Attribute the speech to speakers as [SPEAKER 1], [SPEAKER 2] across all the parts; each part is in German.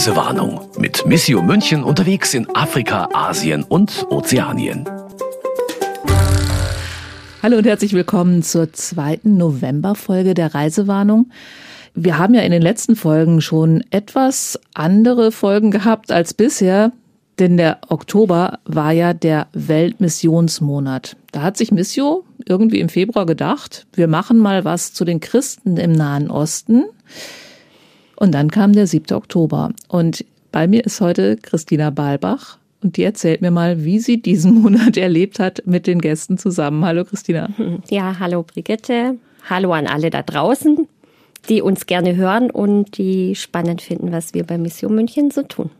[SPEAKER 1] Reisewarnung mit Missio München unterwegs in Afrika, Asien und Ozeanien.
[SPEAKER 2] Hallo und herzlich willkommen zur zweiten Novemberfolge der Reisewarnung. Wir haben ja in den letzten Folgen schon etwas andere Folgen gehabt als bisher, denn der Oktober war ja der Weltmissionsmonat. Da hat sich Missio irgendwie im Februar gedacht, wir machen mal was zu den Christen im Nahen Osten. Und dann kam der 7. Oktober. Und bei mir ist heute Christina Balbach. Und die erzählt mir mal, wie sie diesen Monat erlebt hat mit den Gästen zusammen. Hallo Christina.
[SPEAKER 3] Ja, hallo Brigitte. Hallo an alle da draußen, die uns gerne hören und die spannend finden, was wir bei Mission München so tun.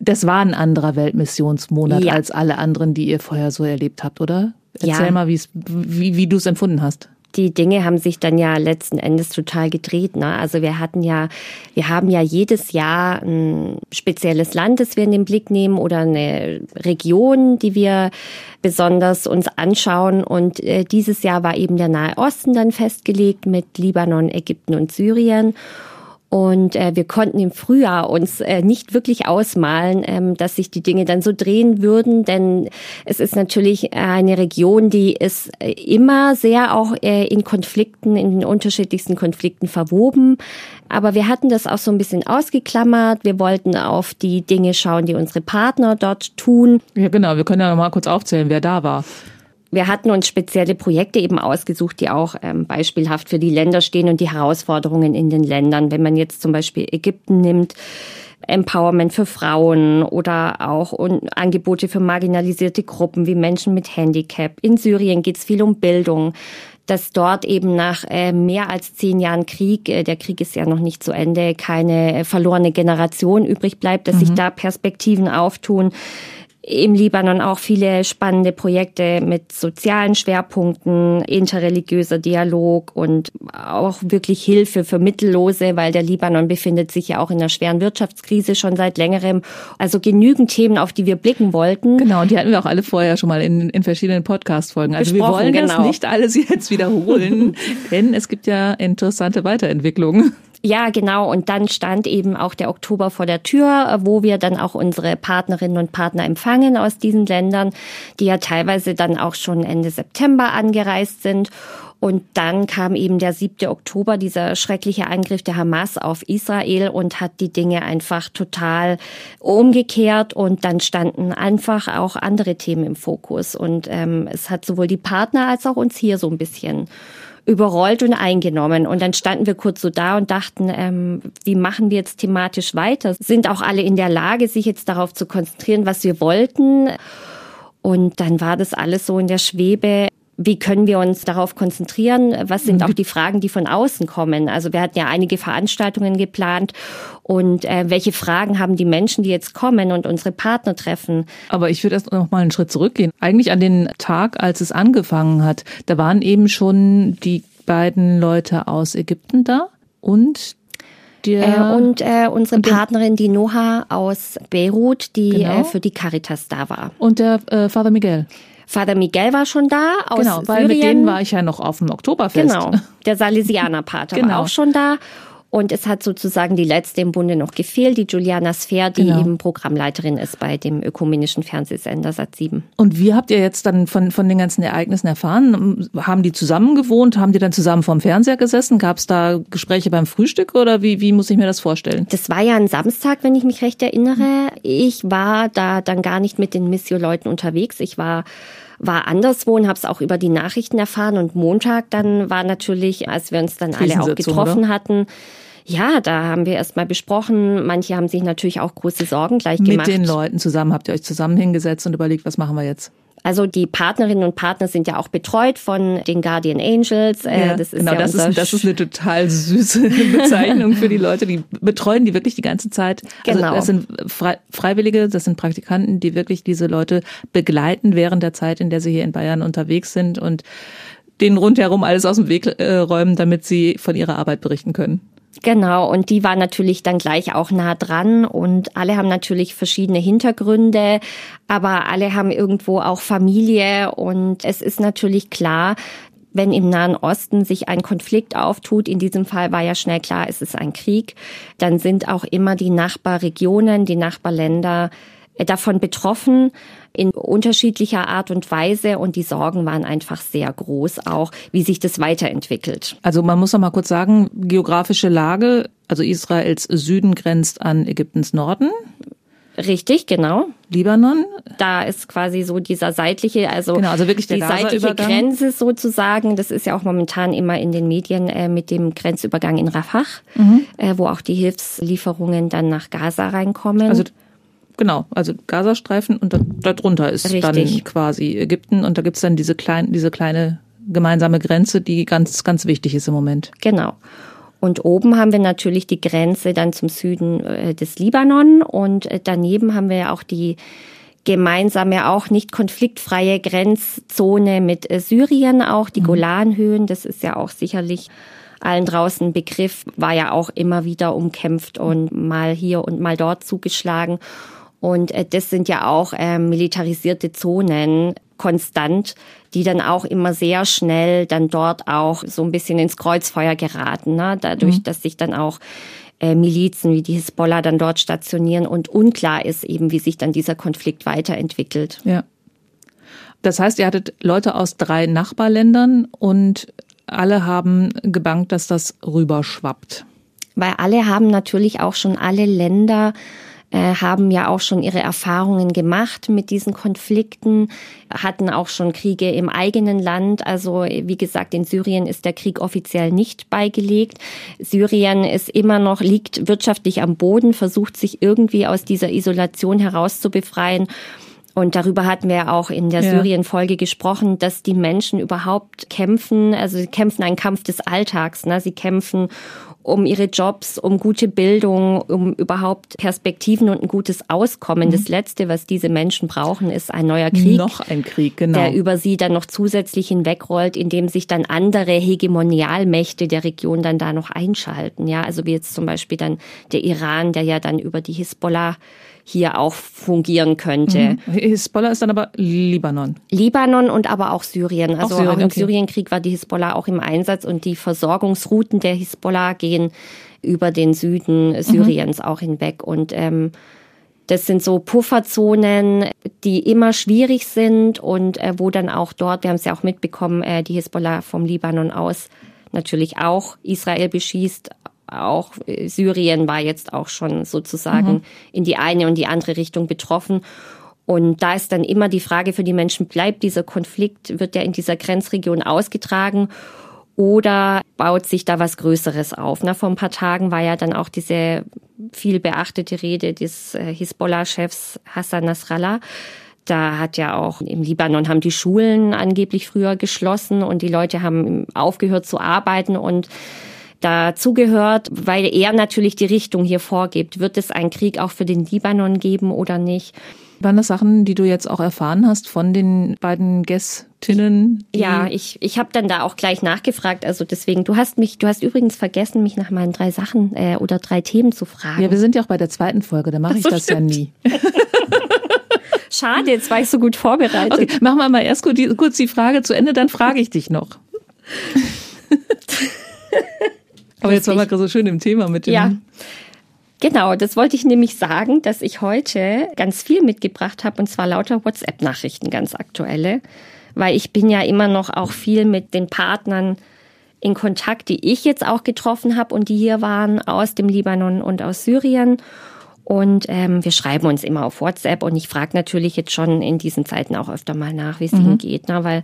[SPEAKER 2] Das war ein anderer Weltmissionsmonat ja. als alle anderen, die ihr vorher so erlebt habt, oder? Erzähl ja. mal, wie, wie du es empfunden hast
[SPEAKER 3] die Dinge haben sich dann ja letzten Endes total gedreht. Ne? Also wir hatten ja, wir haben ja jedes Jahr ein spezielles Land, das wir in den Blick nehmen oder eine Region, die wir besonders uns anschauen. Und äh, dieses Jahr war eben der Nahe Osten dann festgelegt mit Libanon, Ägypten und Syrien. Und äh, wir konnten im Frühjahr uns äh, nicht wirklich ausmalen, ähm, dass sich die Dinge dann so drehen würden, denn es ist natürlich eine Region, die ist äh, immer sehr auch äh, in Konflikten, in den unterschiedlichsten Konflikten verwoben. Aber wir hatten das auch so ein bisschen ausgeklammert. Wir wollten auf die Dinge schauen, die unsere Partner dort tun.
[SPEAKER 2] Ja, genau. Wir können ja noch mal kurz aufzählen, wer da war
[SPEAKER 3] wir hatten uns spezielle Projekte eben ausgesucht, die auch ähm, beispielhaft für die Länder stehen und die Herausforderungen in den Ländern. Wenn man jetzt zum Beispiel Ägypten nimmt, Empowerment für Frauen oder auch Angebote für marginalisierte Gruppen wie Menschen mit Handicap. In Syrien geht es viel um Bildung dass dort eben nach äh, mehr als zehn Jahren Krieg, äh, der Krieg ist ja noch nicht zu Ende, keine verlorene Generation übrig bleibt, dass mhm. sich da Perspektiven auftun im Libanon auch viele spannende Projekte mit sozialen Schwerpunkten, interreligiöser Dialog und auch wirklich Hilfe für Mittellose, weil der Libanon befindet sich ja auch in einer schweren Wirtschaftskrise schon seit längerem. Also genügend Themen, auf die wir blicken wollten.
[SPEAKER 2] Genau, und die hatten wir auch alle vorher schon mal in, in verschiedenen Podcast-Folgen. Also wir wollen genau. das nicht alles jetzt wiederholen, denn es gibt ja interessante Weiterentwicklungen.
[SPEAKER 3] Ja, genau. Und dann stand eben auch der Oktober vor der Tür, wo wir dann auch unsere Partnerinnen und Partner empfangen aus diesen Ländern, die ja teilweise dann auch schon Ende September angereist sind. Und dann kam eben der 7. Oktober, dieser schreckliche Angriff der Hamas auf Israel und hat die Dinge einfach total umgekehrt. Und dann standen einfach auch andere Themen im Fokus. Und ähm, es hat sowohl die Partner als auch uns hier so ein bisschen überrollt und eingenommen. Und dann standen wir kurz so da und dachten, ähm, wie machen wir jetzt thematisch weiter? Sind auch alle in der Lage, sich jetzt darauf zu konzentrieren, was wir wollten? Und dann war das alles so in der Schwebe wie können wir uns darauf konzentrieren? Was sind auch die Fragen, die von außen kommen? Also wir hatten ja einige Veranstaltungen geplant und äh, welche Fragen haben die Menschen, die jetzt kommen und unsere Partner treffen?
[SPEAKER 2] Aber ich würde erst noch mal einen Schritt zurückgehen. Eigentlich an den Tag, als es angefangen hat, da waren eben schon die beiden Leute aus Ägypten da und
[SPEAKER 3] äh, und äh, unsere Partnerin, die Noha aus Beirut, die genau. äh, für die Caritas da war.
[SPEAKER 2] Und der äh, Father Miguel.
[SPEAKER 3] Vater Miguel war schon da aus
[SPEAKER 2] Genau, weil
[SPEAKER 3] Syrien.
[SPEAKER 2] mit denen war ich ja noch auf dem Oktoberfest.
[SPEAKER 3] Genau, der Salesianer-Pater genau. war auch schon da. Und es hat sozusagen die letzte im Bunde noch gefehlt, die Juliana Sfer, die genau. eben Programmleiterin ist bei dem ökumenischen Fernsehsender Sat7.
[SPEAKER 2] Und wie habt ihr jetzt dann von, von den ganzen Ereignissen erfahren? Haben die zusammen gewohnt? Haben die dann zusammen vorm Fernseher gesessen? Gab es da Gespräche beim Frühstück oder wie, wie muss ich mir das vorstellen?
[SPEAKER 3] Das war ja ein Samstag, wenn ich mich recht erinnere. Ich war da dann gar nicht mit den Missio-Leuten unterwegs. Ich war war anderswo und habe es auch über die Nachrichten erfahren. Und Montag dann war natürlich, als wir uns dann alle auch getroffen oder? hatten, ja, da haben wir erst mal besprochen. Manche haben sich natürlich auch große Sorgen gleich
[SPEAKER 2] gemacht.
[SPEAKER 3] Mit
[SPEAKER 2] den Leuten zusammen habt ihr euch zusammen hingesetzt und überlegt, was machen wir jetzt?
[SPEAKER 3] Also die Partnerinnen und Partner sind ja auch betreut von den Guardian Angels.
[SPEAKER 2] Äh, ja, das ist genau, ja das, ist, das ist eine total süße Bezeichnung für die Leute, die betreuen die wirklich die ganze Zeit. Also genau. Also das sind Freiwillige, das sind Praktikanten, die wirklich diese Leute begleiten während der Zeit, in der sie hier in Bayern unterwegs sind und denen rundherum alles aus dem Weg äh, räumen, damit sie von ihrer Arbeit berichten können.
[SPEAKER 3] Genau, und die war natürlich dann gleich auch nah dran und alle haben natürlich verschiedene Hintergründe, aber alle haben irgendwo auch Familie und es ist natürlich klar, wenn im Nahen Osten sich ein Konflikt auftut, in diesem Fall war ja schnell klar, es ist ein Krieg, dann sind auch immer die Nachbarregionen, die Nachbarländer äh, davon betroffen in unterschiedlicher Art und Weise und die Sorgen waren einfach sehr groß auch, wie sich das weiterentwickelt.
[SPEAKER 2] Also man muss noch mal kurz sagen, geografische Lage, also Israels Süden grenzt an Ägyptens Norden.
[SPEAKER 3] Richtig, genau.
[SPEAKER 2] Libanon.
[SPEAKER 3] Da ist quasi so dieser seitliche, also,
[SPEAKER 2] genau, also wirklich
[SPEAKER 3] die seitliche Grenze sozusagen. Das ist ja auch momentan immer in den Medien äh, mit dem Grenzübergang in Rafah, mhm. äh, wo auch die Hilfslieferungen dann nach Gaza reinkommen.
[SPEAKER 2] Also genau, also Gazastreifen und da, darunter ist Richtig. dann quasi Ägypten und da gibt's dann diese kleine, diese kleine gemeinsame Grenze, die ganz, ganz wichtig ist im Moment.
[SPEAKER 3] Genau. Und oben haben wir natürlich die Grenze dann zum Süden äh, des Libanon und äh, daneben haben wir ja auch die gemeinsame, auch nicht konfliktfreie Grenzzone mit äh, Syrien, auch die mhm. Golanhöhen. Das ist ja auch sicherlich allen draußen Begriff, war ja auch immer wieder umkämpft und mal hier und mal dort zugeschlagen. Und das sind ja auch äh, militarisierte Zonen konstant, die dann auch immer sehr schnell dann dort auch so ein bisschen ins Kreuzfeuer geraten, ne? dadurch, mhm. dass sich dann auch äh, Milizen wie die Hisbollah dann dort stationieren und unklar ist eben, wie sich dann dieser Konflikt weiterentwickelt.
[SPEAKER 2] Ja. Das heißt, ihr hattet Leute aus drei Nachbarländern und alle haben gebankt, dass das rüberschwappt.
[SPEAKER 3] Weil alle haben natürlich auch schon alle Länder äh, haben ja auch schon ihre Erfahrungen gemacht mit diesen Konflikten, hatten auch schon Kriege im eigenen Land. Also wie gesagt, in Syrien ist der Krieg offiziell nicht beigelegt. Syrien ist immer noch, liegt wirtschaftlich am Boden, versucht sich irgendwie aus dieser Isolation herauszubefreien. Und darüber hatten wir auch in der ja. Syrien-Folge gesprochen, dass die Menschen überhaupt kämpfen, also sie kämpfen einen Kampf des Alltags. Ne? Sie kämpfen um ihre Jobs, um gute Bildung, um überhaupt Perspektiven und ein gutes Auskommen. Mhm. Das Letzte, was diese Menschen brauchen, ist ein neuer Krieg.
[SPEAKER 2] Noch ein Krieg, genau.
[SPEAKER 3] Der über sie dann noch zusätzlich hinwegrollt, indem sich dann andere Hegemonialmächte der Region dann da noch einschalten. Ja, also wie jetzt zum Beispiel dann der Iran, der ja dann über die Hisbollah hier auch fungieren könnte.
[SPEAKER 2] Mhm. Hisbollah ist dann aber Libanon.
[SPEAKER 3] Libanon und aber auch Syrien. Also auch, Syrien, auch im okay. Syrienkrieg war die Hisbollah auch im Einsatz und die Versorgungsrouten der Hisbollah gehen über den Süden Syriens mhm. auch hinweg. Und ähm, das sind so Pufferzonen, die immer schwierig sind und äh, wo dann auch dort, wir haben es ja auch mitbekommen, äh, die Hisbollah vom Libanon aus natürlich auch Israel beschießt, auch äh, Syrien war jetzt auch schon sozusagen mhm. in die eine und die andere Richtung betroffen. Und da ist dann immer die Frage für die Menschen, bleibt dieser Konflikt, wird der in dieser Grenzregion ausgetragen oder baut sich da was Größeres auf? Na, vor ein paar Tagen war ja dann auch diese viel beachtete Rede des äh, Hisbollah-Chefs Hassan Nasrallah. Da hat ja auch im Libanon haben die Schulen angeblich früher geschlossen und die Leute haben aufgehört zu arbeiten und dazugehört, weil er natürlich die Richtung hier vorgibt. Wird es einen Krieg auch für den Libanon geben oder nicht?
[SPEAKER 2] Waren das Sachen, die du jetzt auch erfahren hast von den beiden Gästinnen?
[SPEAKER 3] Ja, ich, ich habe dann da auch gleich nachgefragt. Also deswegen, du hast mich, du hast übrigens vergessen, mich nach meinen drei Sachen äh, oder drei Themen zu fragen.
[SPEAKER 2] Ja, wir sind ja auch bei der zweiten Folge, da mache ich so, das stimmt. ja nie.
[SPEAKER 3] Schade, jetzt war ich so gut vorbereitet.
[SPEAKER 2] Okay, machen wir mal erst kurz die Frage zu Ende, dann frage ich dich noch. Aber jetzt waren wir gerade so schön im Thema mit dem.
[SPEAKER 3] Ja. Genau, das wollte ich nämlich sagen, dass ich heute ganz viel mitgebracht habe und zwar lauter WhatsApp-Nachrichten, ganz aktuelle, weil ich bin ja immer noch auch viel mit den Partnern in Kontakt, die ich jetzt auch getroffen habe und die hier waren aus dem Libanon und aus Syrien. Und ähm, wir schreiben uns immer auf WhatsApp und ich frage natürlich jetzt schon in diesen Zeiten auch öfter mal nach, wie es mhm. ihnen geht, ne? weil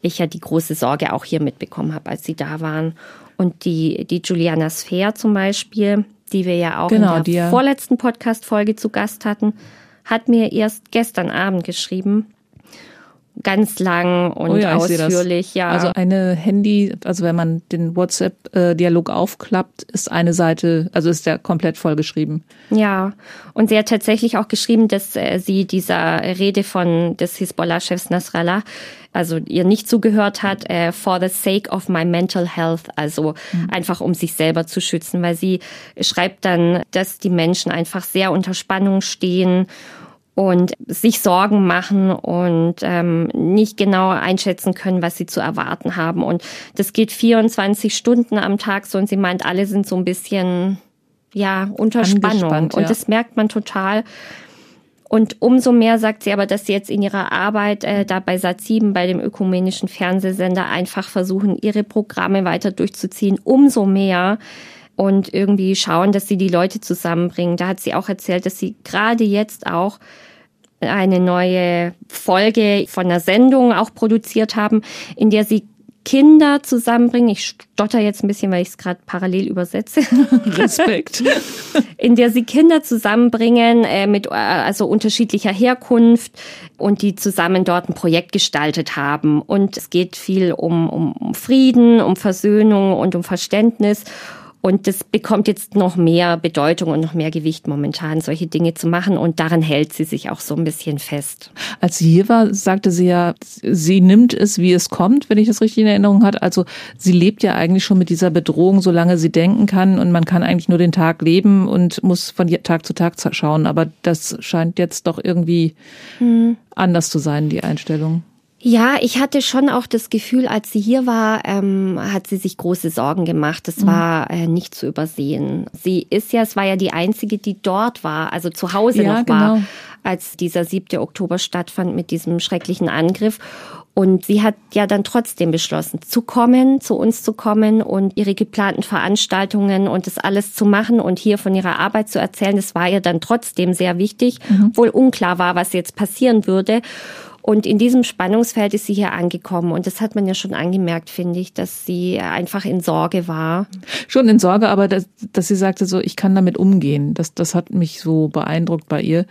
[SPEAKER 3] ich ja die große Sorge auch hier mitbekommen habe, als sie da waren. Und die, die Juliana Sfer zum Beispiel, die wir ja auch genau, in der ja. vorletzten Podcast-Folge zu Gast hatten, hat mir erst gestern Abend geschrieben, ganz lang und oh ja, ausführlich, ja.
[SPEAKER 2] Also eine Handy, also wenn man den WhatsApp-Dialog aufklappt, ist eine Seite, also ist der komplett vollgeschrieben.
[SPEAKER 3] Ja, und sie hat tatsächlich auch geschrieben, dass äh, sie dieser Rede von des Hisbollah-Chefs Nasrallah also ihr nicht zugehört hat, äh, for the sake of my mental health, also mhm. einfach um sich selber zu schützen, weil sie schreibt dann, dass die Menschen einfach sehr unter Spannung stehen und sich Sorgen machen und ähm, nicht genau einschätzen können, was sie zu erwarten haben. Und das geht 24 Stunden am Tag so und sie meint, alle sind so ein bisschen ja unter Spannung. Und das merkt man total. Und umso mehr sagt sie aber, dass sie jetzt in ihrer Arbeit äh, da bei Sat7, bei dem ökumenischen Fernsehsender, einfach versuchen, ihre Programme weiter durchzuziehen. Umso mehr und irgendwie schauen, dass sie die Leute zusammenbringen. Da hat sie auch erzählt, dass sie gerade jetzt auch eine neue Folge von einer Sendung auch produziert haben, in der sie Kinder zusammenbringen. Ich stotter jetzt ein bisschen, weil ich es gerade parallel übersetze.
[SPEAKER 2] Respekt.
[SPEAKER 3] In der sie Kinder zusammenbringen äh, mit äh, also unterschiedlicher Herkunft und die zusammen dort ein Projekt gestaltet haben. Und es geht viel um, um Frieden, um Versöhnung und um Verständnis. Und das bekommt jetzt noch mehr Bedeutung und noch mehr Gewicht momentan, solche Dinge zu machen. Und daran hält sie sich auch so ein bisschen fest.
[SPEAKER 2] Als sie hier war, sagte sie ja, sie nimmt es, wie es kommt, wenn ich das richtig in Erinnerung hat. Also sie lebt ja eigentlich schon mit dieser Bedrohung, solange sie denken kann. Und man kann eigentlich nur den Tag leben und muss von Tag zu Tag schauen. Aber das scheint jetzt doch irgendwie hm. anders zu sein, die Einstellung.
[SPEAKER 3] Ja, ich hatte schon auch das Gefühl, als sie hier war, ähm, hat sie sich große Sorgen gemacht. Das mhm. war äh, nicht zu übersehen. Sie ist ja, es war ja die einzige, die dort war, also zu Hause ja, noch war, genau. als dieser 7. Oktober stattfand mit diesem schrecklichen Angriff. Und sie hat ja dann trotzdem beschlossen, zu kommen, zu uns zu kommen und ihre geplanten Veranstaltungen und das alles zu machen und hier von ihrer Arbeit zu erzählen. Das war ihr dann trotzdem sehr wichtig, mhm. obwohl unklar war, was jetzt passieren würde. Und in diesem Spannungsfeld ist sie hier angekommen. Und das hat man ja schon angemerkt, finde ich, dass sie einfach in Sorge war.
[SPEAKER 2] Schon in Sorge, aber dass, dass sie sagte so, ich kann damit umgehen. Das, das hat mich so beeindruckt bei ihr.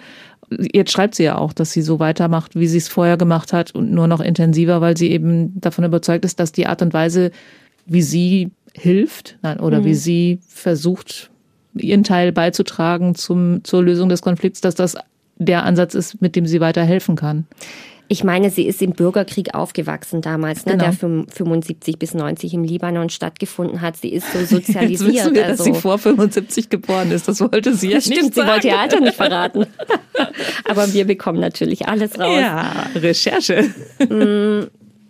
[SPEAKER 2] Jetzt schreibt sie ja auch, dass sie so weitermacht, wie sie es vorher gemacht hat und nur noch intensiver, weil sie eben davon überzeugt ist, dass die Art und Weise, wie sie hilft nein, oder mhm. wie sie versucht, ihren Teil beizutragen zum, zur Lösung des Konflikts, dass das der Ansatz ist, mit dem sie weiterhelfen kann.
[SPEAKER 3] Ich meine, sie ist im Bürgerkrieg aufgewachsen damals, ne, genau. der 75 bis 90 im Libanon stattgefunden hat. Sie ist so sozialisiert.
[SPEAKER 2] Jetzt wissen wir, also. dass sie vor 75 geboren ist. Das wollte sie ja
[SPEAKER 3] Stimmt,
[SPEAKER 2] nicht
[SPEAKER 3] sagen. sie wollte ihr Alter nicht verraten. Aber wir bekommen natürlich alles raus.
[SPEAKER 2] Ja, Recherche.
[SPEAKER 3] Mm,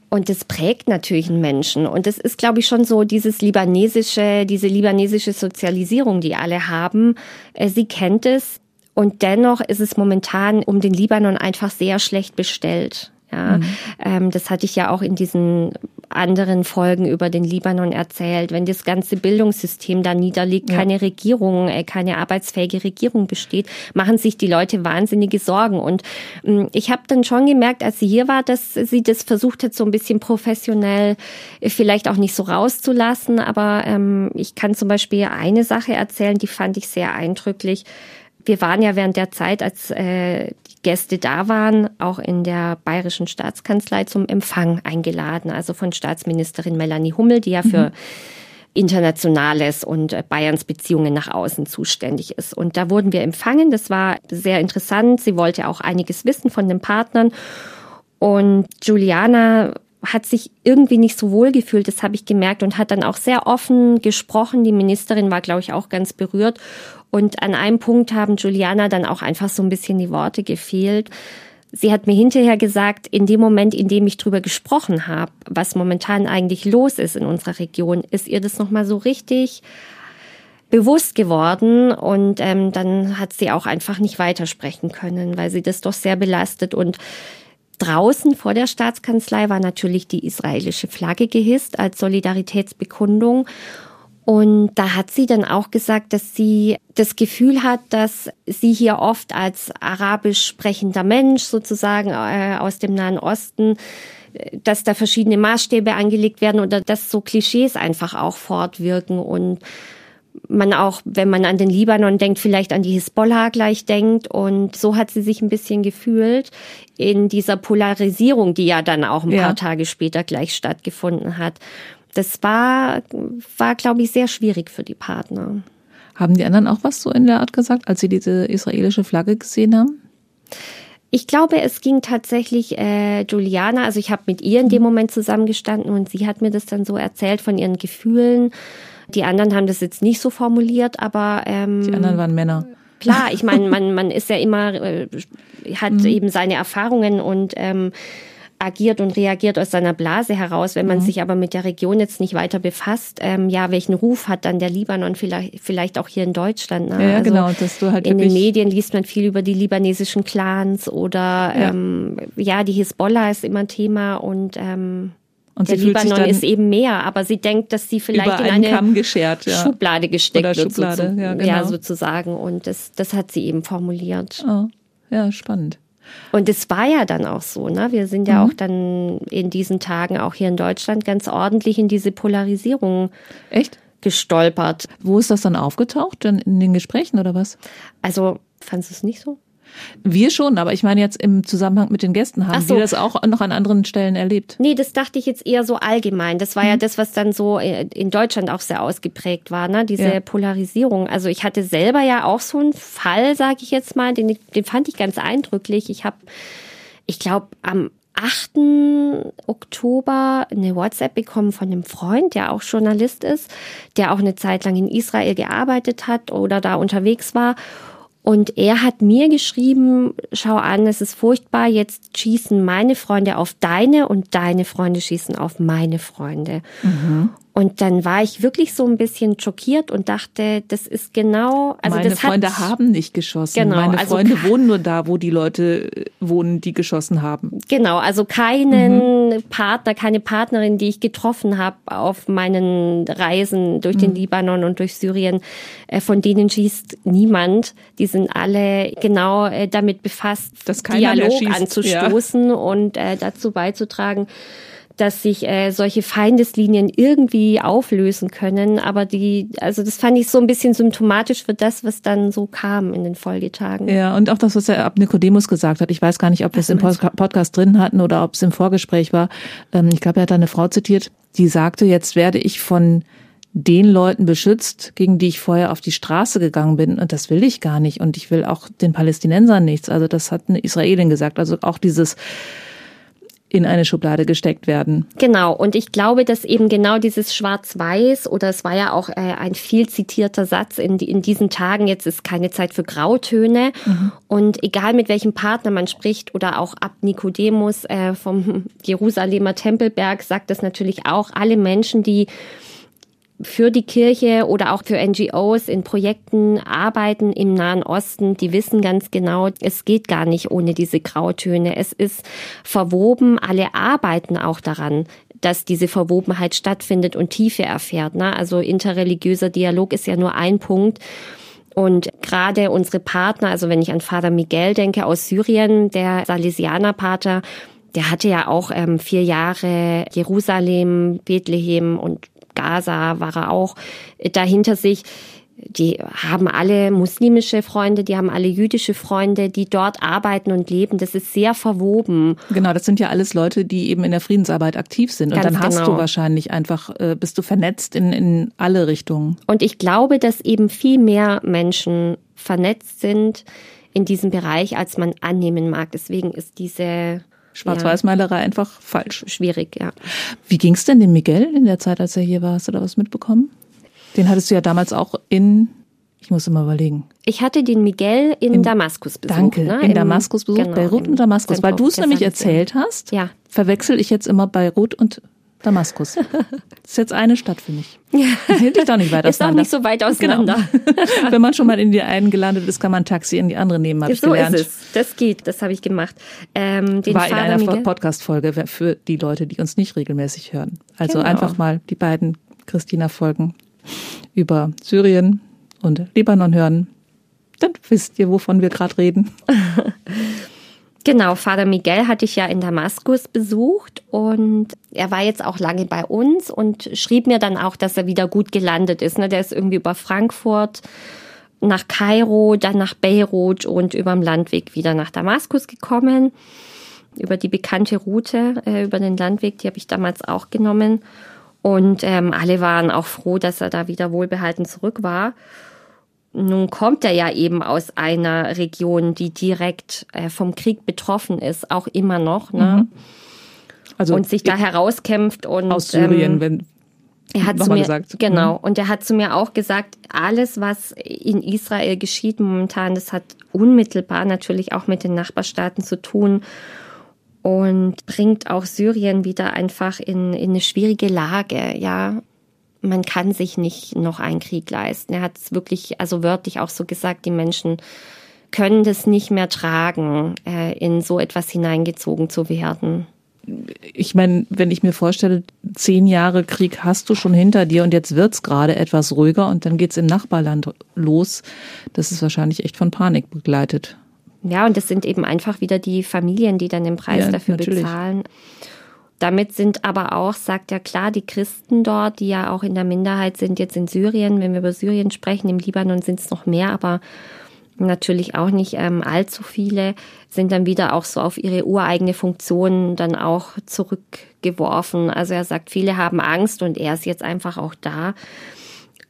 [SPEAKER 3] und das prägt natürlich einen Menschen. Und das ist, glaube ich, schon so dieses libanesische, diese libanesische Sozialisierung, die alle haben. Äh, sie kennt es. Und dennoch ist es momentan um den Libanon einfach sehr schlecht bestellt. Ja, mhm. ähm, das hatte ich ja auch in diesen anderen Folgen über den Libanon erzählt. Wenn das ganze Bildungssystem da niederliegt, ja. keine Regierung, äh, keine arbeitsfähige Regierung besteht, machen sich die Leute wahnsinnige Sorgen. Und ähm, ich habe dann schon gemerkt, als sie hier war, dass sie das versucht hat, so ein bisschen professionell äh, vielleicht auch nicht so rauszulassen. Aber ähm, ich kann zum Beispiel eine Sache erzählen, die fand ich sehr eindrücklich wir waren ja während der Zeit, als äh, die Gäste da waren, auch in der Bayerischen Staatskanzlei zum Empfang eingeladen, also von Staatsministerin Melanie Hummel, die ja für mhm. Internationales und äh, Bayerns Beziehungen nach außen zuständig ist. Und da wurden wir empfangen. Das war sehr interessant. Sie wollte auch einiges wissen von den Partnern. Und Juliana hat sich irgendwie nicht so wohl gefühlt, das habe ich gemerkt und hat dann auch sehr offen gesprochen. Die Ministerin war, glaube ich, auch ganz berührt und an einem Punkt haben Juliana dann auch einfach so ein bisschen die Worte gefehlt. Sie hat mir hinterher gesagt, in dem Moment, in dem ich drüber gesprochen habe, was momentan eigentlich los ist in unserer Region, ist ihr das nochmal so richtig bewusst geworden und ähm, dann hat sie auch einfach nicht weitersprechen können, weil sie das doch sehr belastet und Draußen vor der Staatskanzlei war natürlich die israelische Flagge gehisst als Solidaritätsbekundung. Und da hat sie dann auch gesagt, dass sie das Gefühl hat, dass sie hier oft als arabisch sprechender Mensch sozusagen äh, aus dem Nahen Osten, äh, dass da verschiedene Maßstäbe angelegt werden oder dass so Klischees einfach auch fortwirken und man auch, wenn man an den Libanon denkt, vielleicht an die Hisbollah gleich denkt. Und so hat sie sich ein bisschen gefühlt in dieser Polarisierung, die ja dann auch ein ja. paar Tage später gleich stattgefunden hat das war, war, glaube ich, sehr schwierig für die Partner.
[SPEAKER 2] Haben die anderen auch was so in der Art gesagt, als sie diese israelische Flagge gesehen haben?
[SPEAKER 3] Ich glaube, es ging tatsächlich äh, Juliana, also ich habe mit ihr in dem Moment zusammengestanden und sie hat mir das dann so erzählt von ihren Gefühlen. Die anderen haben das jetzt nicht so formuliert, aber
[SPEAKER 2] ähm, die anderen waren Männer.
[SPEAKER 3] klar, ich meine, man, man ist ja immer, äh, hat
[SPEAKER 2] Mhm.
[SPEAKER 3] eben seine Erfahrungen und ähm, agiert und reagiert aus seiner Blase heraus. Wenn man
[SPEAKER 2] Mhm.
[SPEAKER 3] sich aber mit der Region jetzt nicht weiter befasst, ähm, ja, welchen Ruf hat dann der Libanon vielleicht, vielleicht auch hier in Deutschland? Ne?
[SPEAKER 2] Ja, ja, genau, dass du halt
[SPEAKER 3] in den Medien liest man viel über die libanesischen Clans oder
[SPEAKER 2] Ja.
[SPEAKER 3] ja, ähm, ja die Hisbollah ist immer ein Thema und ähm,
[SPEAKER 2] Und
[SPEAKER 3] der Libanon ist eben mehr, aber sie denkt, dass sie vielleicht in eine
[SPEAKER 2] Kamm geschert. Ja.
[SPEAKER 3] Schublade gesteckt
[SPEAKER 2] Oder
[SPEAKER 3] wird,
[SPEAKER 2] Schublade,
[SPEAKER 3] sozu-
[SPEAKER 2] ja,
[SPEAKER 3] ja,
[SPEAKER 2] genau.
[SPEAKER 3] sozusagen. Und das, das hat sie eben formuliert.
[SPEAKER 2] Oh, ja, spannend.
[SPEAKER 3] Und es war ja dann auch so, ne? Wir sind
[SPEAKER 2] Mhm.
[SPEAKER 3] ja auch dann in diesen Tagen auch hier in Deutschland ganz ordentlich in diese Polarisierung
[SPEAKER 2] Echt?
[SPEAKER 3] gestolpert.
[SPEAKER 2] Wo ist das dann aufgetaucht? Dann in den Gesprächen oder was?
[SPEAKER 3] Also, fandest du es nicht so?
[SPEAKER 2] Wir schon, aber ich meine jetzt im Zusammenhang mit den Gästen haben
[SPEAKER 3] so.
[SPEAKER 2] die das auch noch an anderen Stellen erlebt.
[SPEAKER 3] Nee, das dachte ich jetzt eher so allgemein. Das war ja das, was dann so äh, in Deutschland auch sehr ausgeprägt war, ne? Diese
[SPEAKER 2] Ja.
[SPEAKER 3] Polarisierung. Also ich hatte selber ja auch so einen Fall, sage ich jetzt mal, den, den fand ich ganz eindrücklich. Ich habe, ich glaube, am 8. Oktober eine WhatsApp bekommen von einem Freund, der auch Journalist ist, der auch eine Zeit lang in Israel gearbeitet hat oder da unterwegs war. Und er hat mir geschrieben, schau an, es ist furchtbar, jetzt schießen meine Freunde auf deine und deine Freunde schießen auf meine Freunde. Und dann war ich wirklich so ein bisschen schockiert und dachte, das ist genau, also
[SPEAKER 2] Meine
[SPEAKER 3] das
[SPEAKER 2] Freunde
[SPEAKER 3] hat,
[SPEAKER 2] haben nicht geschossen.
[SPEAKER 3] Genau,
[SPEAKER 2] Meine
[SPEAKER 3] also
[SPEAKER 2] Freunde
[SPEAKER 3] ka-
[SPEAKER 2] wohnen nur da, wo die Leute äh, wohnen, die geschossen haben.
[SPEAKER 3] Genau, also keinen
[SPEAKER 2] Mhm.
[SPEAKER 3] Partner, keine Partnerin, die ich getroffen habe auf meinen Reisen durch
[SPEAKER 2] Mhm.
[SPEAKER 3] den Libanon und durch Syrien, äh, von denen schießt niemand. Die sind alle genau äh, damit befasst, Dialog anzustoßen und äh, dazu beizutragen, dass sich äh, solche Feindeslinien irgendwie auflösen können. Aber die, also das fand ich so ein bisschen symptomatisch für das, was dann so kam in den Folgetagen.
[SPEAKER 2] Ja, und auch das, was er ab Nikodemus gesagt hat. Ich weiß gar nicht, ob wir es im Podca- Podcast drin hatten oder ob es im Vorgespräch war. Ähm, Ich glaube, er hat da eine Frau zitiert, die sagte, jetzt werde ich von den Leuten beschützt, gegen die ich vorher auf die Straße gegangen bin. Und das will ich gar nicht. Und ich will auch den Palästinensern nichts. Also das hat eine Israelin gesagt. Also auch dieses in eine Schublade gesteckt werden.
[SPEAKER 3] Genau, und ich glaube, dass eben genau dieses Schwarz-Weiß oder es war ja auch äh, ein viel zitierter Satz in, in diesen Tagen, jetzt ist keine Zeit für Grautöne. Und egal mit welchem Partner man spricht oder auch ab Nikodemus äh, vom Jerusalemer Tempelberg sagt das natürlich auch, alle Menschen, die für die Kirche oder auch für NGOs in Projekten arbeiten im Nahen Osten, die wissen ganz genau, es geht gar nicht ohne diese Grautöne. Es ist verwoben, alle arbeiten auch daran, dass diese Verwobenheit stattfindet und Tiefe erfährt. Ne? Also interreligiöser Dialog ist ja nur ein Punkt. Und gerade unsere Partner, also wenn ich an Vater Miguel denke aus Syrien, der Salesianerpater, der hatte ja auch ähm, vier Jahre Jerusalem, Bethlehem und Gaza war er auch äh, dahinter sich. Die haben alle muslimische Freunde, die haben alle jüdische Freunde, die dort arbeiten und leben. Das ist sehr verwoben.
[SPEAKER 2] Genau, das sind ja alles Leute, die eben in der Friedensarbeit aktiv sind. Und
[SPEAKER 3] Ganz
[SPEAKER 2] dann hast
[SPEAKER 3] genau.
[SPEAKER 2] du wahrscheinlich einfach, äh, bist du vernetzt in, in alle Richtungen.
[SPEAKER 3] Und ich glaube, dass eben viel mehr Menschen vernetzt sind in diesem Bereich, als man annehmen mag. Deswegen ist diese
[SPEAKER 2] Schwarz-Weiß-Malerei einfach falsch.
[SPEAKER 3] schwierig, ja.
[SPEAKER 2] Wie ging's denn dem Miguel in der Zeit, als er hier war? Hast du da was mitbekommen? Den hattest du ja damals auch in, ich muss immer überlegen.
[SPEAKER 3] Ich hatte den Miguel in, Damaskus besucht.
[SPEAKER 2] Danke,
[SPEAKER 3] ne?
[SPEAKER 2] in
[SPEAKER 3] Im-
[SPEAKER 2] Damaskus besucht,
[SPEAKER 3] genau,
[SPEAKER 2] Beirut und Damaskus. Weil du es nämlich erzählt hast,
[SPEAKER 3] Ja.
[SPEAKER 2] verwechsel ich jetzt immer Beirut und Damaskus. Das ist jetzt eine Stadt für mich. Hält dich doch nicht weit
[SPEAKER 3] Ist auch nicht so weit auseinander.
[SPEAKER 2] Genau. Wenn man schon mal in die einen gelandet ist, kann man ein Taxi in die andere nehmen, habe ich
[SPEAKER 3] so
[SPEAKER 2] gelernt.
[SPEAKER 3] ist es. Das geht, das habe ich gemacht. Ähm, den
[SPEAKER 2] war in
[SPEAKER 3] Vater
[SPEAKER 2] einer Podcast-Folge für die Leute, die uns nicht regelmäßig hören. Also
[SPEAKER 3] Genau.
[SPEAKER 2] einfach mal die beiden Christina-Folgen über Syrien und Libanon hören. Dann wisst ihr, wovon wir gerade reden.
[SPEAKER 3] Genau, Vater Miguel hatte ich ja in Damaskus besucht und er war jetzt auch lange bei uns und schrieb mir dann auch, dass er wieder gut gelandet ist. Ne? Der ist irgendwie über Frankfurt nach Kairo, dann nach Beirut und über dem Landweg wieder nach Damaskus gekommen. Über die bekannte Route, äh, über den Landweg, die habe ich damals auch genommen. Und ähm, alle waren auch froh, dass er da wieder wohlbehalten zurück war. Nun kommt er ja eben aus einer Region, die direkt äh, vom Krieg betroffen ist, auch immer noch, ne?
[SPEAKER 2] Also
[SPEAKER 3] und sich da herauskämpft und
[SPEAKER 2] aus Syrien,
[SPEAKER 3] ähm,
[SPEAKER 2] wenn
[SPEAKER 3] er hat zu mir, gesagt. Genau. Mhm. Und er hat zu mir auch gesagt, alles, was in Israel geschieht momentan, das hat unmittelbar natürlich auch mit den Nachbarstaaten zu tun und bringt auch Syrien wieder einfach in, in eine schwierige Lage, ja. Man kann sich nicht noch einen Krieg leisten. Er hat es wirklich, also wörtlich auch so gesagt, die Menschen können das nicht mehr tragen, äh, in so etwas hineingezogen zu werden
[SPEAKER 2] ich meine, wenn ich mir vorstelle, zehn Jahre Krieg hast du schon hinter dir und jetzt wird's gerade etwas ruhiger und dann geht's im Nachbarland los, das ist wahrscheinlich echt von Panik begleitet.
[SPEAKER 3] Ja, und das sind eben einfach wieder die Familien, die dann den Preis ja, dafür natürlich. bezahlen. Damit sind aber auch, sagt ja klar, die Christen dort, die ja auch in der Minderheit sind, jetzt in Syrien, wenn wir über Syrien sprechen, im Libanon sind es noch mehr, aber natürlich auch nicht ähm, allzu viele, sind dann wieder auch so auf ihre ureigene Funktion dann auch zurückgeworfen. Also er sagt, viele haben Angst und er ist jetzt einfach auch da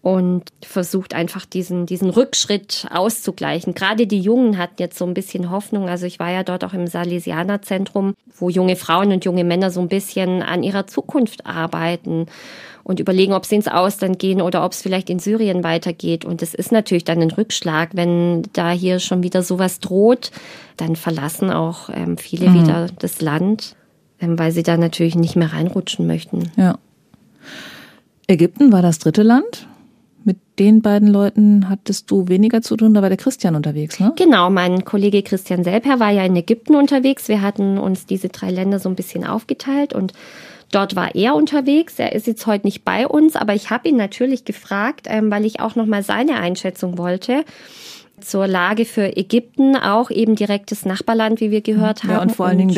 [SPEAKER 3] und versucht einfach diesen, diesen Rückschritt auszugleichen. Gerade die Jungen hatten jetzt so ein bisschen Hoffnung. Also ich war ja dort auch im Salesianerzentrum, wo junge Frauen und junge Männer so ein bisschen an ihrer Zukunft arbeiten und überlegen, ob sie ins Ausland gehen oder ob es vielleicht in Syrien weitergeht. Und es ist natürlich dann ein Rückschlag, wenn da hier schon wieder sowas droht, dann verlassen auch ähm, viele mhm. wieder das Land, ähm, weil sie da natürlich nicht mehr reinrutschen möchten.
[SPEAKER 2] Ja. Ägypten war das dritte Land. Den beiden Leuten hattest du weniger zu tun, da war der Christian unterwegs, ne?
[SPEAKER 3] Genau, mein Kollege Christian Selper war ja in Ägypten unterwegs. Wir hatten uns diese drei Länder so ein bisschen aufgeteilt und Dort war er unterwegs. Er ist jetzt heute nicht bei uns, aber ich habe ihn natürlich gefragt, ähm, weil ich auch noch mal seine Einschätzung wollte zur Lage für Ägypten, auch eben direktes Nachbarland, wie wir gehört haben.
[SPEAKER 2] Ja, und vor allen Dingen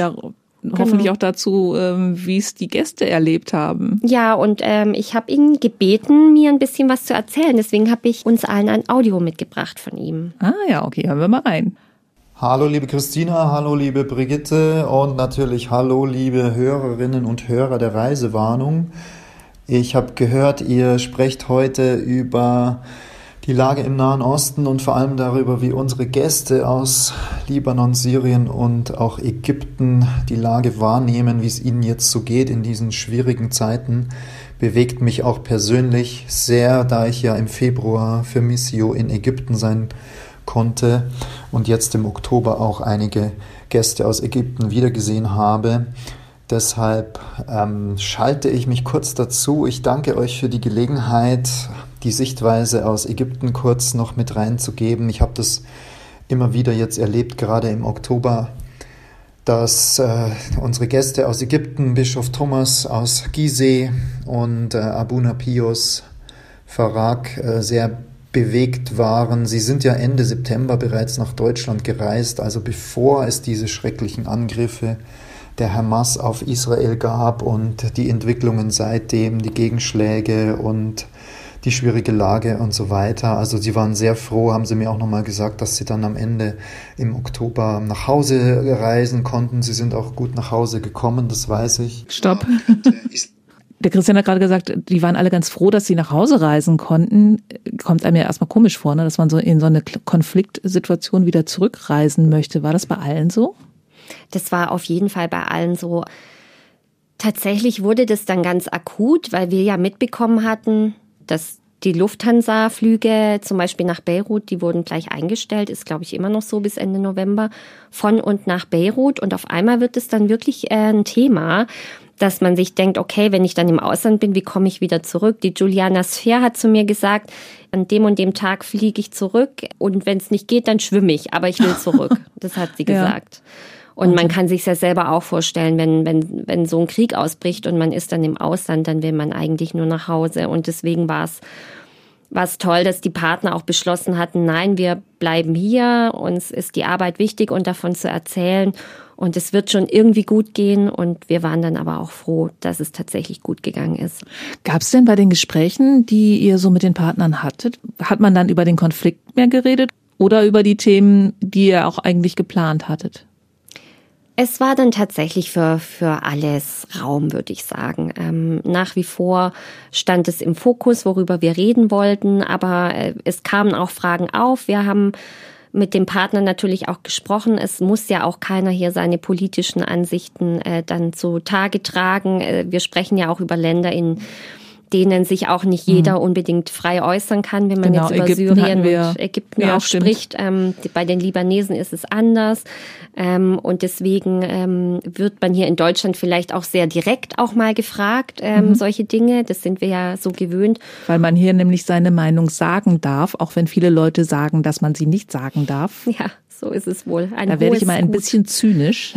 [SPEAKER 2] da Genau. hoffentlich auch dazu, ähm, wie es die Gäste erlebt haben.
[SPEAKER 3] Ja, und ähm, ich habe ihn gebeten, mir ein bisschen was zu erzählen. Deswegen habe ich uns allen ein Audio mitgebracht von ihm.
[SPEAKER 2] Ah ja, okay, hören wir mal rein.
[SPEAKER 4] Hallo liebe Christina, hallo liebe Brigitte und natürlich hallo liebe Hörerinnen und Hörer der Reisewarnung. Ich habe gehört, ihr sprecht heute über die Lage im Nahen Osten und vor allem darüber, wie unsere Gäste aus Libanon, Syrien und auch Ägypten die Lage wahrnehmen, wie es ihnen jetzt so geht in diesen schwierigen Zeiten. Bewegt mich auch persönlich sehr, da ich ja im Februar für Missio in Ägypten sein konnte und jetzt im Oktober auch einige Gäste aus Ägypten wiedergesehen habe. Deshalb ähm, schalte ich mich kurz dazu. Ich danke euch für die Gelegenheit, die Sichtweise aus Ägypten kurz noch mit reinzugeben. Ich habe das immer wieder jetzt erlebt, gerade im Oktober, dass äh, unsere Gäste aus Ägypten, Bischof Thomas aus Gizeh und äh, Abuna Pius Farag, äh, sehr bewegt waren. Sie sind ja Ende September bereits nach Deutschland gereist, also bevor es diese schrecklichen Angriffe der Hamas auf Israel gab und die Entwicklungen seitdem, die Gegenschläge und die schwierige Lage und so weiter. Also sie waren sehr froh, haben sie mir auch nochmal gesagt, dass sie dann am Ende im Oktober nach Hause reisen konnten. Sie sind auch gut nach Hause gekommen, das weiß ich.
[SPEAKER 2] Stopp. Der Christian hat gerade gesagt, die waren alle ganz froh, dass sie nach Hause reisen konnten. Kommt einem ja erstmal komisch vor, ne? dass man so in so eine Konfliktsituation wieder zurückreisen möchte. War das bei allen so?
[SPEAKER 3] Das war auf jeden Fall bei allen so. Tatsächlich wurde das dann ganz akut, weil wir ja mitbekommen hatten, dass die Lufthansa-Flüge zum Beispiel nach Beirut, die wurden gleich eingestellt, ist glaube ich immer noch so bis Ende November, von und nach Beirut. Und auf einmal wird es dann wirklich äh, ein Thema dass man sich denkt, okay, wenn ich dann im Ausland bin, wie komme ich wieder zurück? Die Juliana Sphere hat zu mir gesagt, an dem und dem Tag fliege ich zurück und wenn es nicht geht, dann schwimme ich, aber ich will zurück. Das hat sie gesagt. Ja. Und man kann sich ja selber auch vorstellen, wenn, wenn, wenn so ein Krieg ausbricht und man ist dann im Ausland, dann will man eigentlich nur nach Hause. Und deswegen war es war es toll, dass die Partner auch beschlossen hatten, nein, wir bleiben hier, uns ist die Arbeit wichtig und davon zu erzählen und es wird schon irgendwie gut gehen und wir waren dann aber auch froh, dass es tatsächlich gut gegangen ist.
[SPEAKER 2] Gab es denn bei den Gesprächen, die ihr so mit den Partnern hattet, hat man dann über den Konflikt mehr geredet oder über die Themen, die ihr auch eigentlich geplant hattet?
[SPEAKER 3] Es war dann tatsächlich für, für alles Raum, würde ich sagen. Ähm, nach wie vor stand es im Fokus, worüber wir reden wollten, aber äh, es kamen auch Fragen auf. Wir haben mit dem Partner natürlich auch gesprochen. Es muss ja auch keiner hier seine politischen Ansichten äh, dann zutage tragen. Äh, wir sprechen ja auch über Länder, in denen sich auch nicht jeder mhm. unbedingt frei äußern kann, wenn man genau, jetzt über
[SPEAKER 2] Ägypten
[SPEAKER 3] Syrien
[SPEAKER 2] wir,
[SPEAKER 3] und Ägypten ja, auch stimmt. spricht. Ähm, bei den Libanesen ist es anders. Ähm, und deswegen ähm, wird man hier in Deutschland vielleicht auch sehr direkt auch mal gefragt, ähm, mhm. solche Dinge. Das sind wir ja so gewöhnt.
[SPEAKER 2] Weil man hier nämlich seine Meinung sagen darf, auch wenn viele Leute sagen, dass man sie nicht sagen darf.
[SPEAKER 3] Ja, so ist es wohl.
[SPEAKER 2] Ein da werde ich immer ein bisschen zynisch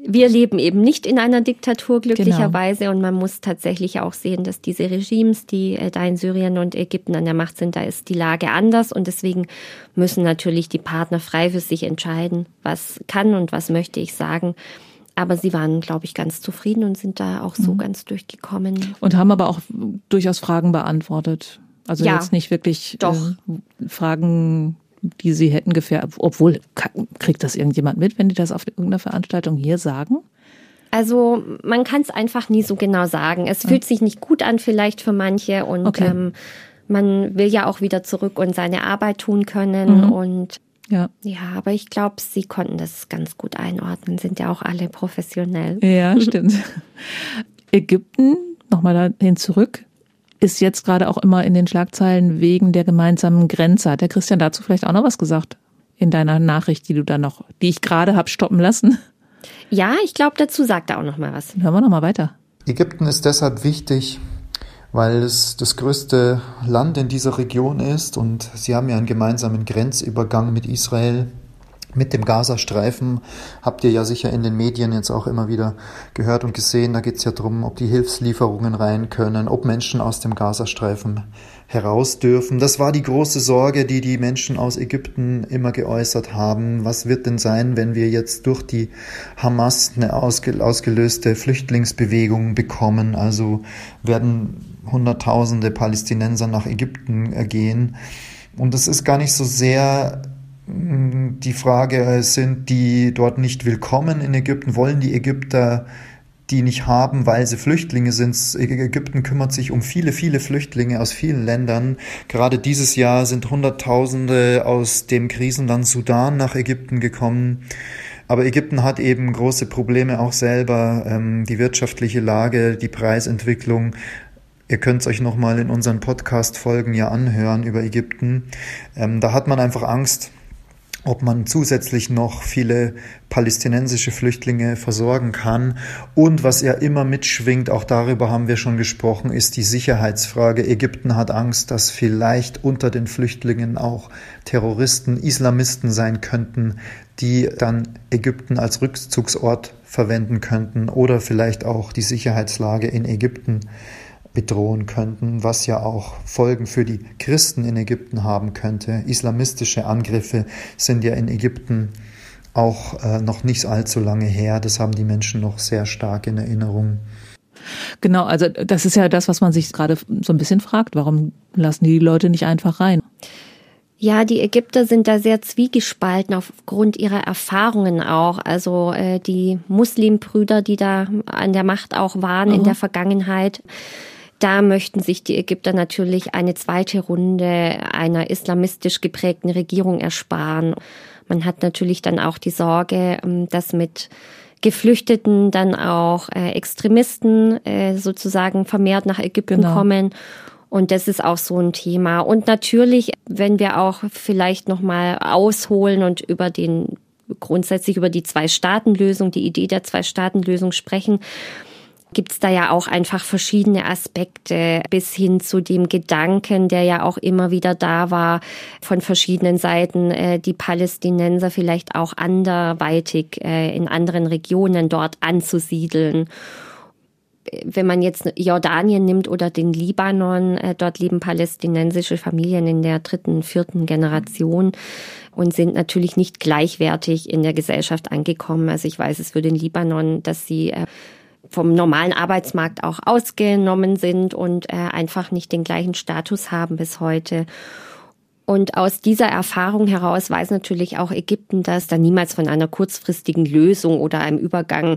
[SPEAKER 3] wir leben eben nicht in einer Diktatur glücklicherweise genau. und man muss tatsächlich auch sehen, dass diese Regimes, die äh, da in Syrien und Ägypten an der Macht sind, da ist die Lage anders und deswegen müssen natürlich die Partner frei für sich entscheiden, was kann und was möchte ich sagen. Aber sie waren, glaube ich, ganz zufrieden und sind da auch so mhm. ganz durchgekommen.
[SPEAKER 2] Und haben aber auch durchaus Fragen beantwortet. Also ja, jetzt nicht wirklich
[SPEAKER 3] doch.
[SPEAKER 2] Äh, Fragen die sie hätten gefährdet, obwohl kriegt das irgendjemand mit, wenn die das auf irgendeiner Veranstaltung hier sagen?
[SPEAKER 3] Also man kann es einfach nie so genau sagen. Es fühlt sich nicht gut an vielleicht für manche und okay. ähm, man will ja auch wieder zurück und seine Arbeit tun können mhm. und ja. ja, aber ich glaube, sie konnten das ganz gut einordnen, sind ja auch alle professionell.
[SPEAKER 2] Ja, stimmt. Ägypten, nochmal dahin zurück, ist jetzt gerade auch immer in den Schlagzeilen wegen der gemeinsamen Grenze. Hat der Christian dazu vielleicht auch noch was gesagt in deiner Nachricht, die du da noch, die ich gerade habe stoppen lassen?
[SPEAKER 3] Ja, ich glaube, dazu sagt er auch noch mal was.
[SPEAKER 2] Hören wir noch mal weiter.
[SPEAKER 4] Ägypten ist deshalb wichtig, weil es das größte Land in dieser Region ist und sie haben ja einen gemeinsamen Grenzübergang mit Israel mit dem Gazastreifen habt ihr ja sicher in den Medien jetzt auch immer wieder gehört und gesehen. Da geht es ja darum, ob die Hilfslieferungen rein können, ob Menschen aus dem Gazastreifen heraus dürfen. Das war die große Sorge, die die Menschen aus Ägypten immer geäußert haben. Was wird denn sein, wenn wir jetzt durch die Hamas eine ausgelöste Flüchtlingsbewegung bekommen? Also werden Hunderttausende Palästinenser nach Ägypten gehen. Und das ist gar nicht so sehr die Frage, sind die dort nicht willkommen in Ägypten? Wollen die Ägypter die nicht haben, weil sie Flüchtlinge sind. Ägypten kümmert sich um viele, viele Flüchtlinge aus vielen Ländern. Gerade dieses Jahr sind Hunderttausende aus dem Krisenland Sudan nach Ägypten gekommen. Aber Ägypten hat eben große Probleme auch selber. Ähm, die wirtschaftliche Lage, die Preisentwicklung Ihr könnt es euch nochmal in unseren Podcast-Folgen ja anhören über Ägypten. Ähm, da hat man einfach Angst, ob man zusätzlich noch viele palästinensische Flüchtlinge versorgen kann. Und was ja immer mitschwingt, auch darüber haben wir schon gesprochen, ist die Sicherheitsfrage. Ägypten hat Angst, dass vielleicht unter den Flüchtlingen auch Terroristen, Islamisten sein könnten, die dann Ägypten als Rückzugsort verwenden könnten oder vielleicht auch die Sicherheitslage in Ägypten bedrohen könnten, was ja auch Folgen für die Christen in Ägypten haben könnte. Islamistische Angriffe sind ja in Ägypten auch äh, noch nicht allzu lange her. Das haben die Menschen noch sehr stark in Erinnerung.
[SPEAKER 2] Genau, also das ist ja das, was man sich gerade so ein bisschen fragt. Warum lassen die Leute nicht einfach rein?
[SPEAKER 3] Ja, die Ägypter sind da sehr zwiegespalten aufgrund ihrer Erfahrungen auch. Also äh, die Muslimbrüder, die da an der Macht auch waren mhm. in der Vergangenheit, da möchten sich die Ägypter natürlich eine zweite Runde einer islamistisch geprägten Regierung ersparen. Man hat natürlich dann auch die Sorge, ähm, dass mit Geflüchteten dann auch äh, Extremisten äh, sozusagen vermehrt nach Ägypten genau. kommen. Und das ist auch so ein Thema. Und natürlich, wenn wir auch vielleicht nochmal ausholen und über den grundsätzlich über die Zwei-Staaten-Lösung, die Idee der Zwei-Staaten-Lösung sprechen, gibt es da ja auch einfach verschiedene Aspekte bis hin zu dem Gedanken, der ja auch immer wieder da war von verschiedenen Seiten, äh, die Palästinenser vielleicht auch anderweitig äh, in anderen Regionen dort anzusiedeln wenn man jetzt Jordanien nimmt oder den Libanon, äh, dort leben palästinensische Familien in der dritten, vierten Generation und sind natürlich nicht gleichwertig in der Gesellschaft angekommen. Also ich weiß es für den Libanon, dass sie vom normalen Arbeitsmarkt auch ausgenommen sind und äh, einfach nicht den gleichen Status haben bis heute. Und aus dieser Erfahrung heraus weiß natürlich auch Ägypten, dass da niemals von einer kurzfristigen Lösung oder einem Übergang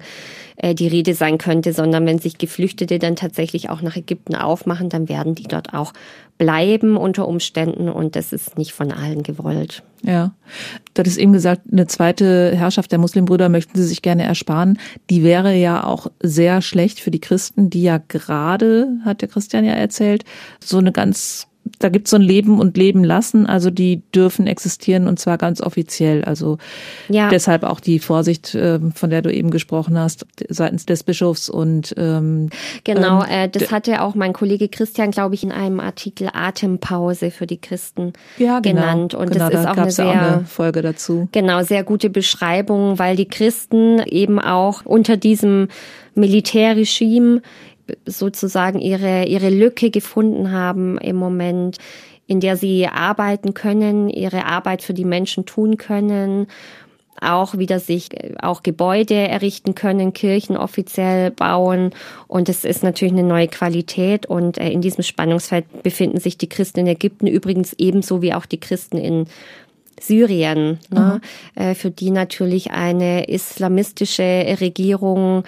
[SPEAKER 3] äh, die Rede sein könnte, sondern wenn sich Geflüchtete dann tatsächlich auch nach Ägypten aufmachen, dann werden die dort auch bleiben unter Umständen und das ist nicht von allen gewollt.
[SPEAKER 2] Ja, du hattest eben gesagt, eine zweite Herrschaft der Muslimbrüder möchten sie sich gerne ersparen. Die wäre ja auch sehr schlecht für die Christen, die ja gerade, hat der Christian ja erzählt, so eine ganz da gibt es so ein Leben und Leben lassen, also die dürfen existieren und zwar ganz offiziell. Also ja. deshalb auch die Vorsicht, ähm, von der du eben gesprochen hast, seitens des Bischofs und
[SPEAKER 3] ähm, genau, ähm, äh, das hatte auch mein Kollege Christian, glaube ich, in einem Artikel Atempause für die Christen ja, genau, genannt. Und
[SPEAKER 2] genau,
[SPEAKER 3] das ist
[SPEAKER 2] da
[SPEAKER 3] auch eine sehr
[SPEAKER 2] auch eine Folge dazu.
[SPEAKER 3] Genau, sehr gute Beschreibung, weil die Christen eben auch unter diesem Militärregime sozusagen ihre, ihre Lücke gefunden haben im Moment, in der sie arbeiten können, ihre Arbeit für die Menschen tun können, auch wieder sich auch Gebäude errichten können, Kirchen offiziell bauen. Und es ist natürlich eine neue Qualität. Und äh, in diesem Spannungsfeld befinden sich die Christen in Ägypten übrigens ebenso wie auch die Christen in Syrien, ne, mhm. für die natürlich eine islamistische Regierung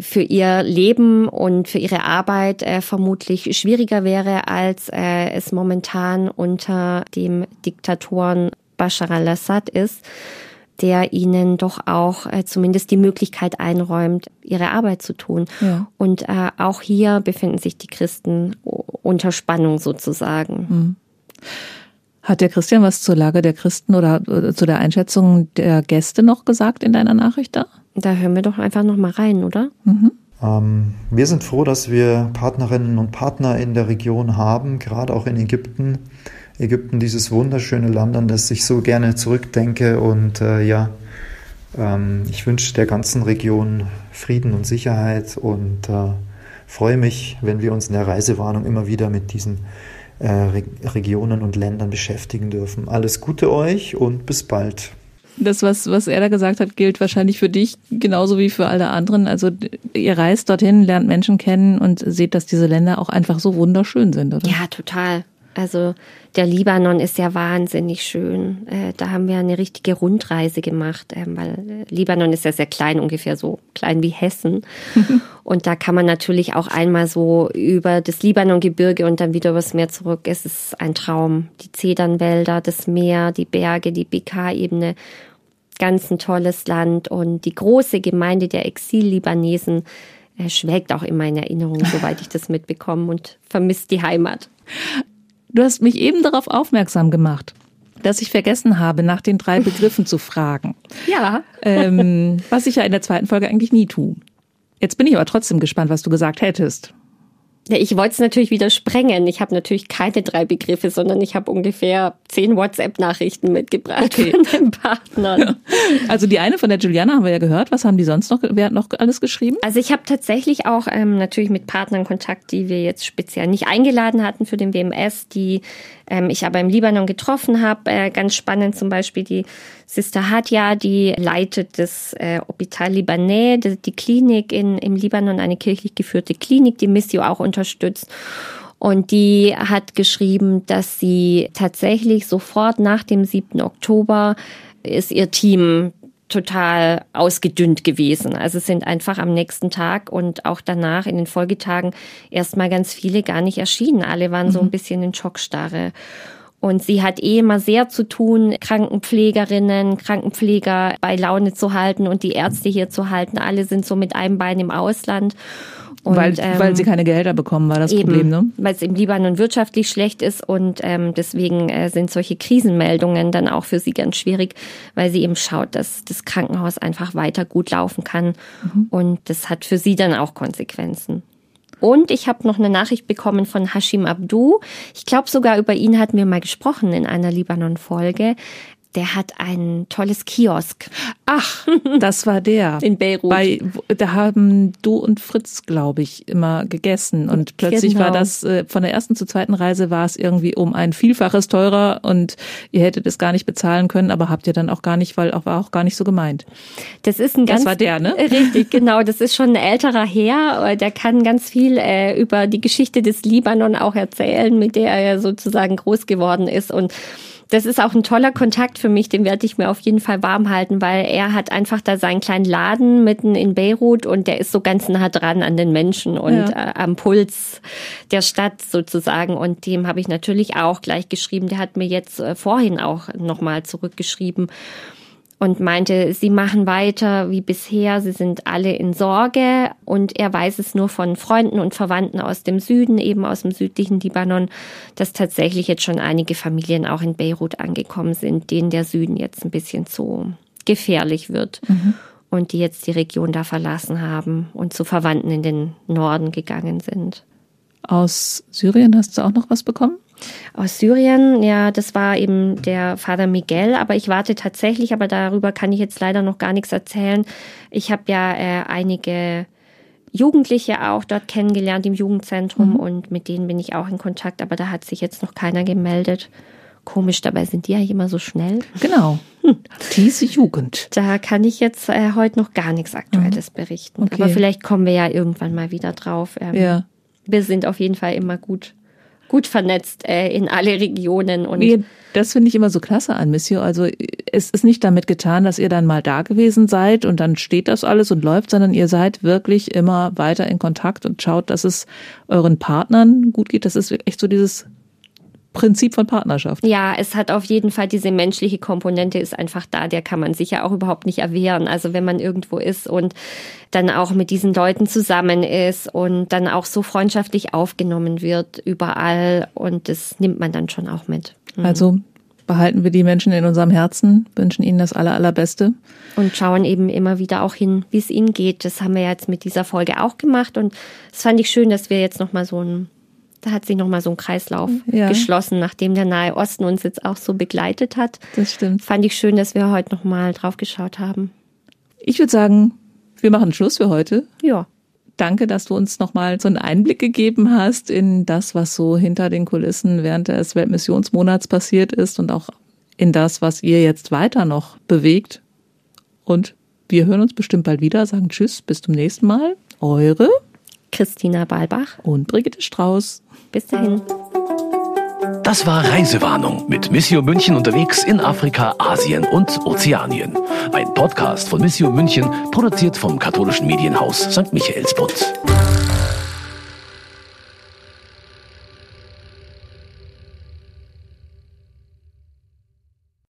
[SPEAKER 3] für ihr Leben und für ihre Arbeit äh, vermutlich schwieriger wäre, als äh, es momentan unter dem Diktatoren Bashar al-Assad ist, der ihnen doch auch äh, zumindest die Möglichkeit einräumt, ihre Arbeit zu tun. Ja. Und äh, auch hier befinden sich die Christen unter Spannung sozusagen. Mhm.
[SPEAKER 2] Hat der Christian was zur Lage der Christen oder, oder zu der Einschätzung der Gäste noch gesagt in deiner Nachricht da?
[SPEAKER 3] Da hören wir doch einfach noch mal rein, oder? Mhm.
[SPEAKER 4] Ähm, wir sind froh, dass wir Partnerinnen und Partner in der Region haben, gerade auch in Ägypten. Ägypten, dieses wunderschöne Land, an das ich so gerne zurückdenke. Und äh, ja, ähm, ich wünsche der ganzen Region Frieden und Sicherheit und äh, freue mich, wenn wir uns in der Reisewarnung immer wieder mit diesen äh, Re Regionen und Ländern beschäftigen dürfen. Alles Gute euch und bis bald.
[SPEAKER 2] Das, was, was er da gesagt hat, gilt wahrscheinlich für dich genauso wie für alle anderen. Also ihr reist dorthin, lernt Menschen kennen und seht, dass diese Länder auch einfach so wunderschön sind, oder?
[SPEAKER 3] Ja, total. Also der Libanon ist ja wahnsinnig schön. Äh, da haben wir eine richtige Rundreise gemacht, ähm, weil äh, Libanon ist ja sehr klein, ungefähr so klein wie Hessen. und da kann man natürlich auch einmal so über das Libanongebirge und dann wieder übers Meer zurück. Es ist ein Traum. Die Zedernwälder, das Meer, die Berge, die BK-Ebene. Ganz ein tolles Land und die große Gemeinde der Exil-Libanesen äh, schwelgt auch in Erinnerung, soweit ich das mitbekomme und vermisst die Heimat.
[SPEAKER 2] Du hast mich eben darauf aufmerksam gemacht, dass ich vergessen habe, nach den drei Begriffen zu fragen.
[SPEAKER 3] Ja.
[SPEAKER 2] Ähm, was ich ja in der zweiten Folge eigentlich nie tue. Jetzt bin ich aber trotzdem gespannt, was du gesagt hättest.
[SPEAKER 3] Ja, ich wollte es natürlich wieder sprengen. Ich habe natürlich keine drei Begriffe, sondern ich habe ungefähr zehn WhatsApp-Nachrichten mitgebracht okay. von den Partnern.
[SPEAKER 2] Also die eine von der Juliana haben wir ja gehört. Was haben die sonst noch, wer hat noch alles geschrieben?
[SPEAKER 3] Also ich habe tatsächlich auch ähm, natürlich mit Partnern Kontakt, die wir jetzt speziell nicht eingeladen hatten für den WMS, die ähm, ich aber im Libanon getroffen habe. Äh, ganz spannend zum Beispiel die Sister Hadja, die leitet das äh, Hopital Libanais, die, die Klinik in, im Libanon, eine kirchlich geführte Klinik, die Missio auch unterstützt. Und die hat geschrieben, dass sie tatsächlich sofort nach dem 7. Oktober ist ihr Team total ausgedünnt gewesen. Also sind einfach am nächsten Tag und auch danach in den Folgetagen erstmal ganz viele gar nicht erschienen. Alle waren so ein mhm. bisschen in Schockstarre. Und sie hat eh immer sehr zu tun, Krankenpflegerinnen, Krankenpfleger bei Laune zu halten und die Ärzte hier zu halten. Alle sind so mit einem Bein im Ausland.
[SPEAKER 2] Und, weil, ähm, weil sie keine Gelder bekommen, war das eben, Problem, ne?
[SPEAKER 3] Weil es im Libanon wirtschaftlich schlecht ist und ähm, deswegen äh, sind solche Krisenmeldungen dann auch für sie ganz schwierig, weil sie eben schaut, dass das Krankenhaus einfach weiter gut laufen kann. Mhm. Und das hat für sie dann auch Konsequenzen. Und ich habe noch eine Nachricht bekommen von Hashim Abdu. Ich glaube sogar über ihn hatten wir mal gesprochen in einer Libanon-Folge der hat ein tolles Kiosk.
[SPEAKER 2] Ach, das war der.
[SPEAKER 3] In Beirut.
[SPEAKER 2] Bei, da haben du und Fritz, glaube ich, immer gegessen. Und plötzlich genau. war das, äh, von der ersten zur zweiten Reise war es irgendwie um ein Vielfaches teurer und ihr hättet es gar nicht bezahlen können, aber habt ihr dann auch gar nicht, weil auch war auch gar nicht so gemeint.
[SPEAKER 3] Das ist ein ganz.
[SPEAKER 2] Das war der, ne?
[SPEAKER 3] Richtig, genau. Das ist schon ein älterer Herr. Der kann ganz viel äh, über die Geschichte des Libanon auch erzählen, mit der er sozusagen groß geworden ist und das ist auch ein toller Kontakt für mich, den werde ich mir auf jeden Fall warm halten, weil er hat einfach da seinen kleinen Laden mitten in Beirut und der ist so ganz nah dran an den Menschen und ja. äh, am Puls der Stadt sozusagen. Und dem habe ich natürlich auch gleich geschrieben. Der hat mir jetzt äh, vorhin auch nochmal zurückgeschrieben und meinte, sie machen weiter wie bisher, sie sind alle in Sorge und er weiß es nur von Freunden und Verwandten aus dem Süden, eben aus dem südlichen Libanon, dass tatsächlich jetzt schon einige Familien auch in Beirut angekommen sind, denen der Süden jetzt ein bisschen zu gefährlich wird. Mhm. Und die jetzt die Region da verlassen haben und zu Verwandten in den Norden gegangen sind.
[SPEAKER 2] Aus Syrien hast du auch noch was bekommen?
[SPEAKER 3] Aus Syrien, ja, das war eben der Vater Miguel, aber ich warte tatsächlich, aber darüber kann ich jetzt leider noch gar nichts erzählen. Ich habe ja äh, einige Jugendliche auch dort kennengelernt im Jugendzentrum mhm. und mit denen bin ich auch in Kontakt, aber da hat sich jetzt noch keiner gemeldet. Komisch, dabei sind die ja immer so schnell.
[SPEAKER 2] Genau. Hm. Diese Jugend.
[SPEAKER 3] Da kann ich jetzt äh, heute noch gar nichts Aktuelles mhm. berichten. Okay. Aber vielleicht kommen wir ja irgendwann mal wieder drauf. Ähm, ja. Wir sind auf jeden Fall immer gut gut vernetzt äh, in alle Regionen. Und
[SPEAKER 2] nee, das finde ich immer so klasse an Monsieur. Also es ist nicht damit getan, dass ihr dann mal da gewesen seid und dann steht das alles und läuft, sondern ihr seid wirklich immer weiter in Kontakt und schaut, dass es euren Partnern gut geht. Das ist echt so dieses Prinzip von Partnerschaft.
[SPEAKER 3] Ja, es hat auf jeden Fall diese menschliche Komponente ist einfach da, der kann man sich ja auch überhaupt nicht erwehren. Also wenn man irgendwo ist und dann auch mit diesen Leuten zusammen ist und dann auch so freundschaftlich aufgenommen wird überall und das nimmt man dann schon auch mit.
[SPEAKER 2] Mhm. Also behalten wir die Menschen in unserem Herzen, wünschen ihnen das aller, allerbeste.
[SPEAKER 3] Und schauen eben immer wieder auch hin, wie es ihnen geht. Das haben wir jetzt mit dieser Folge auch gemacht und es fand ich schön, dass wir jetzt nochmal so ein da hat sich nochmal so ein Kreislauf ja. geschlossen, nachdem der Nahe Osten uns jetzt auch so begleitet hat.
[SPEAKER 2] Das stimmt.
[SPEAKER 3] Fand ich schön, dass wir heute nochmal drauf geschaut haben.
[SPEAKER 2] Ich würde sagen, wir machen Schluss für heute.
[SPEAKER 3] Ja.
[SPEAKER 2] Danke, dass du uns nochmal so einen Einblick gegeben hast in das, was so hinter den Kulissen während des Weltmissionsmonats passiert ist und auch in das, was ihr jetzt weiter noch bewegt. Und wir hören uns bestimmt bald wieder, sagen Tschüss, bis zum nächsten Mal. Eure
[SPEAKER 3] Christina Balbach
[SPEAKER 2] und Brigitte Strauß.
[SPEAKER 3] Bis dahin.
[SPEAKER 1] Das war Reisewarnung mit Missio München unterwegs in Afrika, Asien und Ozeanien. Ein Podcast von Missio München, produziert vom katholischen Medienhaus St. Michaelsbund.